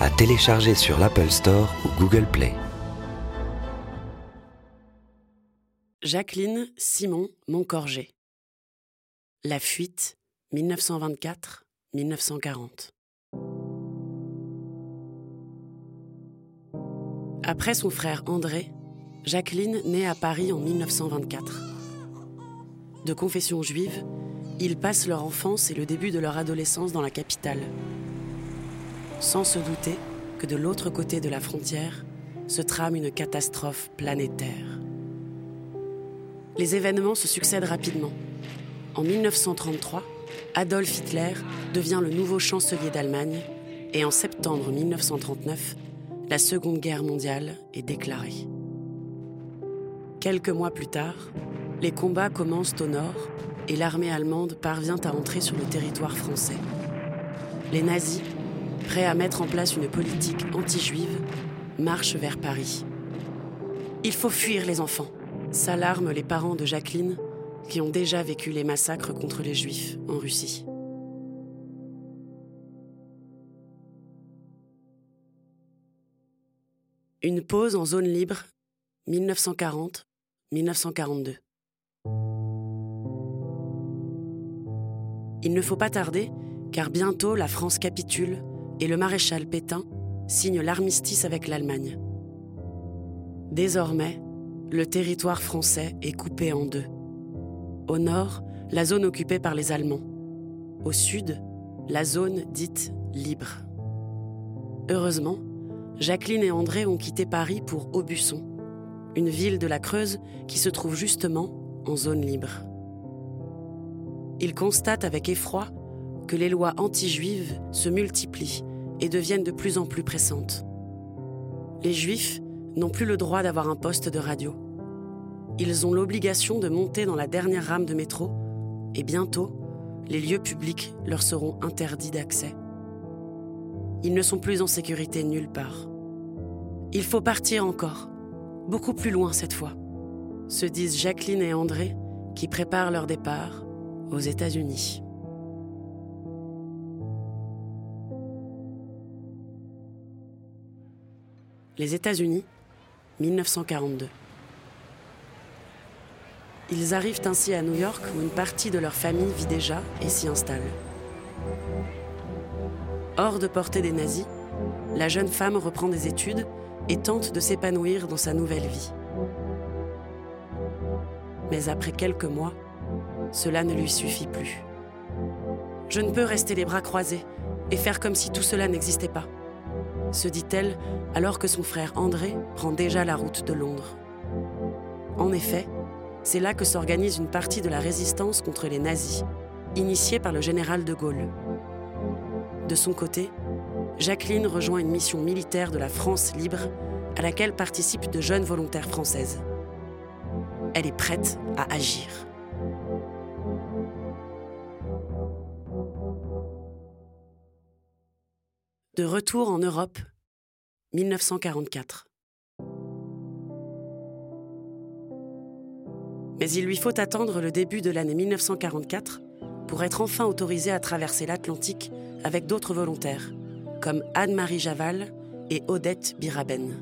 à télécharger sur l'Apple Store ou Google Play. Jacqueline Simon Moncorgé. La fuite, 1924-1940. Après son frère André, Jacqueline naît à Paris en 1924. De confession juive, ils passent leur enfance et le début de leur adolescence dans la capitale, sans se douter que de l'autre côté de la frontière se trame une catastrophe planétaire. Les événements se succèdent rapidement. En 1933, Adolf Hitler devient le nouveau chancelier d'Allemagne et en septembre 1939, la Seconde Guerre mondiale est déclarée. Quelques mois plus tard, les combats commencent au nord et l'armée allemande parvient à entrer sur le territoire français. Les nazis, prêts à mettre en place une politique anti-juive, marchent vers Paris. Il faut fuir les enfants, s'alarment les parents de Jacqueline qui ont déjà vécu les massacres contre les juifs en Russie. Une pause en zone libre, 1940-1942. Il ne faut pas tarder, car bientôt la France capitule et le maréchal Pétain signe l'armistice avec l'Allemagne. Désormais, le territoire français est coupé en deux. Au nord, la zone occupée par les Allemands. Au sud, la zone dite libre. Heureusement, Jacqueline et André ont quitté Paris pour Aubusson, une ville de la Creuse qui se trouve justement en zone libre. Ils constatent avec effroi que les lois anti-juives se multiplient et deviennent de plus en plus pressantes. Les juifs n'ont plus le droit d'avoir un poste de radio. Ils ont l'obligation de monter dans la dernière rame de métro et bientôt, les lieux publics leur seront interdits d'accès. Ils ne sont plus en sécurité nulle part. Il faut partir encore, beaucoup plus loin cette fois, se disent Jacqueline et André qui préparent leur départ aux États-Unis. Les États-Unis, 1942. Ils arrivent ainsi à New York où une partie de leur famille vit déjà et s'y installe. Hors de portée des nazis, la jeune femme reprend des études et tente de s'épanouir dans sa nouvelle vie. Mais après quelques mois, cela ne lui suffit plus. Je ne peux rester les bras croisés et faire comme si tout cela n'existait pas, se dit-elle alors que son frère André prend déjà la route de Londres. En effet, c'est là que s'organise une partie de la résistance contre les nazis, initiée par le général de Gaulle. De son côté, Jacqueline rejoint une mission militaire de la France libre à laquelle participent de jeunes volontaires françaises. Elle est prête à agir. De retour en Europe, 1944. Mais il lui faut attendre le début de l'année 1944 pour être enfin autorisée à traverser l'Atlantique avec d'autres volontaires, comme Anne-Marie Javal et Odette Biraben.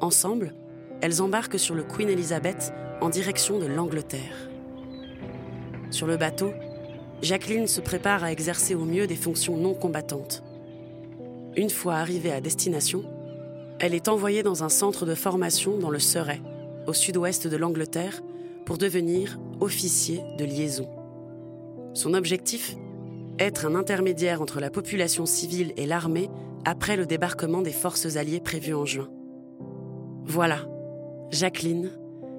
Ensemble, elles embarquent sur le Queen Elizabeth en direction de l'Angleterre. Sur le bateau, Jacqueline se prépare à exercer au mieux des fonctions non combattantes une fois arrivée à destination, elle est envoyée dans un centre de formation dans le Surrey, au sud-ouest de l'Angleterre, pour devenir officier de liaison. Son objectif Être un intermédiaire entre la population civile et l'armée après le débarquement des forces alliées prévues en juin. Voilà, Jacqueline,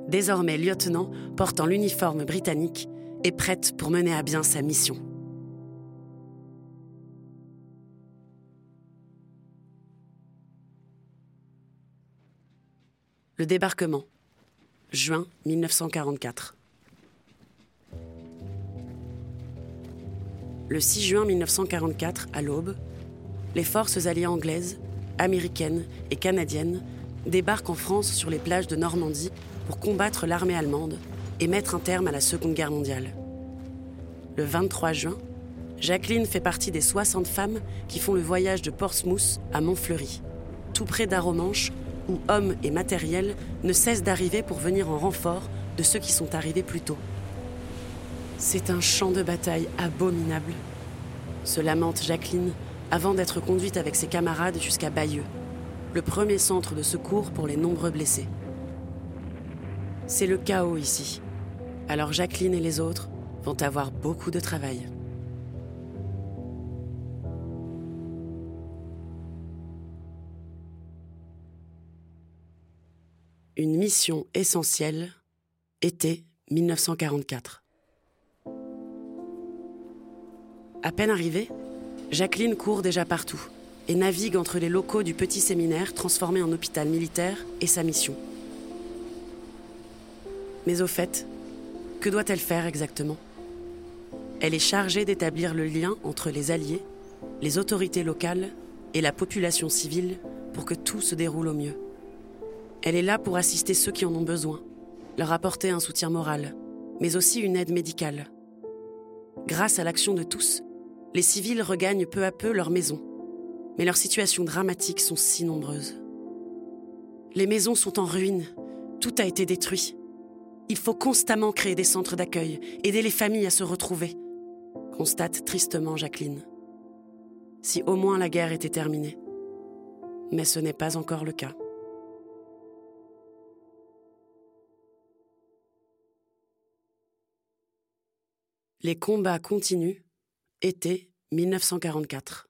désormais lieutenant portant l'uniforme britannique, est prête pour mener à bien sa mission. Le débarquement, juin 1944. Le 6 juin 1944, à l'aube, les forces alliées anglaises, américaines et canadiennes débarquent en France sur les plages de Normandie pour combattre l'armée allemande et mettre un terme à la Seconde Guerre mondiale. Le 23 juin, Jacqueline fait partie des 60 femmes qui font le voyage de Portsmouth à Montfleury, tout près d'Aromanche, où hommes et matériel ne cessent d'arriver pour venir en renfort de ceux qui sont arrivés plus tôt. C'est un champ de bataille abominable, se lamente Jacqueline avant d'être conduite avec ses camarades jusqu'à Bayeux, le premier centre de secours pour les nombreux blessés. C'est le chaos ici. Alors Jacqueline et les autres vont avoir beaucoup de travail. Une mission essentielle, été 1944. À peine arrivée, Jacqueline court déjà partout et navigue entre les locaux du petit séminaire transformé en hôpital militaire et sa mission. Mais au fait, que doit-elle faire exactement? Elle est chargée d'établir le lien entre les Alliés, les autorités locales et la population civile pour que tout se déroule au mieux. Elle est là pour assister ceux qui en ont besoin, leur apporter un soutien moral, mais aussi une aide médicale. Grâce à l'action de tous, les civils regagnent peu à peu leurs maisons, mais leurs situations dramatiques sont si nombreuses. Les maisons sont en ruine, tout a été détruit. Il faut constamment créer des centres d'accueil, aider les familles à se retrouver, constate tristement Jacqueline. Si au moins la guerre était terminée. Mais ce n'est pas encore le cas. Les combats continuent été 1944.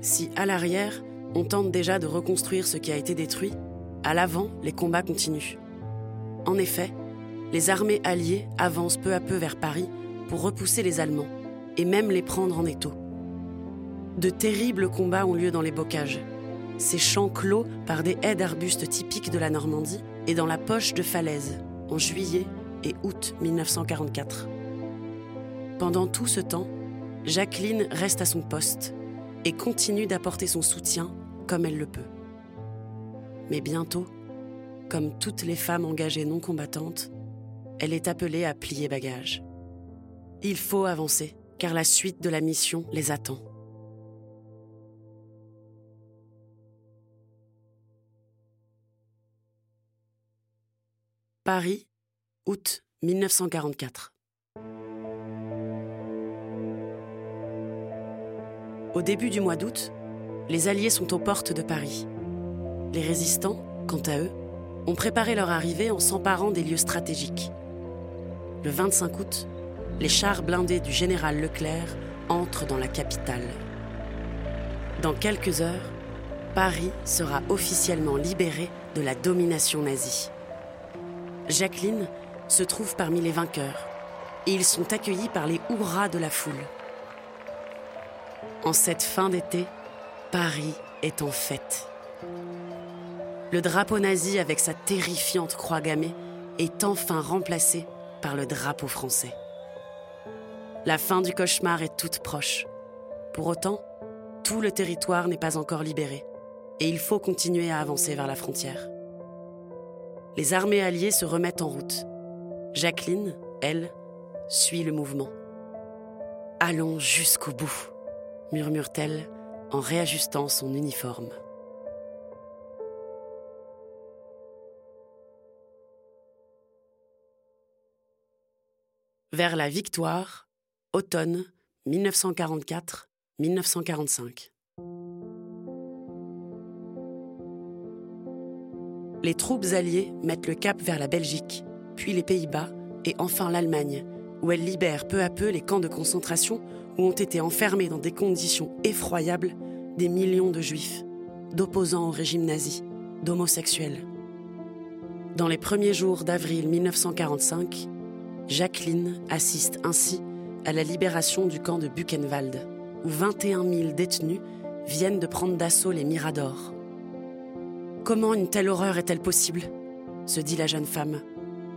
Si à l'arrière, on tente déjà de reconstruire ce qui a été détruit, à l'avant, les combats continuent. En effet, les armées alliées avancent peu à peu vers Paris pour repousser les Allemands et même les prendre en étau. De terribles combats ont lieu dans les bocages, ces champs clos par des haies d'arbustes typiques de la Normandie et dans la poche de falaise, en juillet et août 1944. Pendant tout ce temps, Jacqueline reste à son poste et continue d'apporter son soutien comme elle le peut. Mais bientôt, comme toutes les femmes engagées non combattantes, elle est appelée à plier bagage. Il faut avancer, car la suite de la mission les attend. Paris, août 1944. Au début du mois d'août, les Alliés sont aux portes de Paris. Les résistants, quant à eux, ont préparé leur arrivée en s'emparant des lieux stratégiques. Le 25 août, les chars blindés du général Leclerc entrent dans la capitale. Dans quelques heures, Paris sera officiellement libéré de la domination nazie. Jacqueline se trouvent parmi les vainqueurs et ils sont accueillis par les hurrahs de la foule. En cette fin d'été, Paris est en fête. Le drapeau nazi avec sa terrifiante croix gammée est enfin remplacé par le drapeau français. La fin du cauchemar est toute proche. Pour autant, tout le territoire n'est pas encore libéré et il faut continuer à avancer vers la frontière. Les armées alliées se remettent en route Jacqueline, elle, suit le mouvement. Allons jusqu'au bout, murmure-t-elle en réajustant son uniforme. Vers la victoire, automne 1944-1945. Les troupes alliées mettent le cap vers la Belgique puis les Pays-Bas et enfin l'Allemagne, où elle libère peu à peu les camps de concentration où ont été enfermés dans des conditions effroyables des millions de juifs, d'opposants au régime nazi, d'homosexuels. Dans les premiers jours d'avril 1945, Jacqueline assiste ainsi à la libération du camp de Buchenwald, où 21 000 détenus viennent de prendre d'assaut les miradors, Comment une telle horreur est-elle possible? se dit la jeune femme,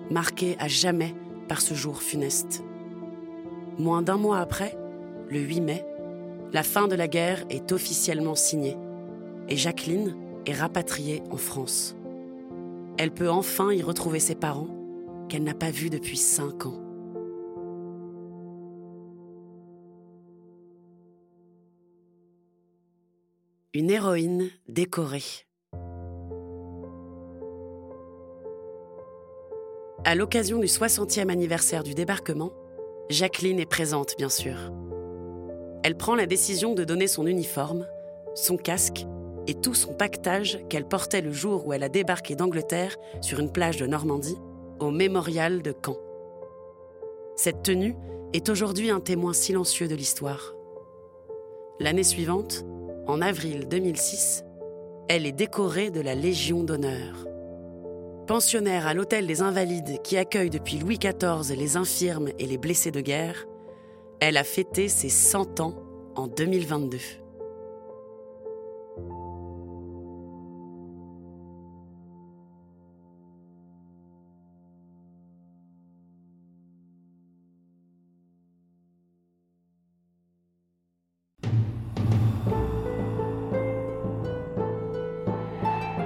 marquée à jamais par ce jour funeste. Moins d'un mois après, le 8 mai, la fin de la guerre est officiellement signée et Jacqueline est rapatriée en France. Elle peut enfin y retrouver ses parents qu'elle n'a pas vus depuis cinq ans. Une héroïne décorée. À l'occasion du 60e anniversaire du débarquement, Jacqueline est présente, bien sûr. Elle prend la décision de donner son uniforme, son casque et tout son pactage qu'elle portait le jour où elle a débarqué d'Angleterre sur une plage de Normandie, au mémorial de Caen. Cette tenue est aujourd'hui un témoin silencieux de l'histoire. L'année suivante, en avril 2006, elle est décorée de la Légion d'honneur. Pensionnaire à l'Hôtel des Invalides qui accueille depuis Louis XIV les infirmes et les blessés de guerre, elle a fêté ses 100 ans en 2022.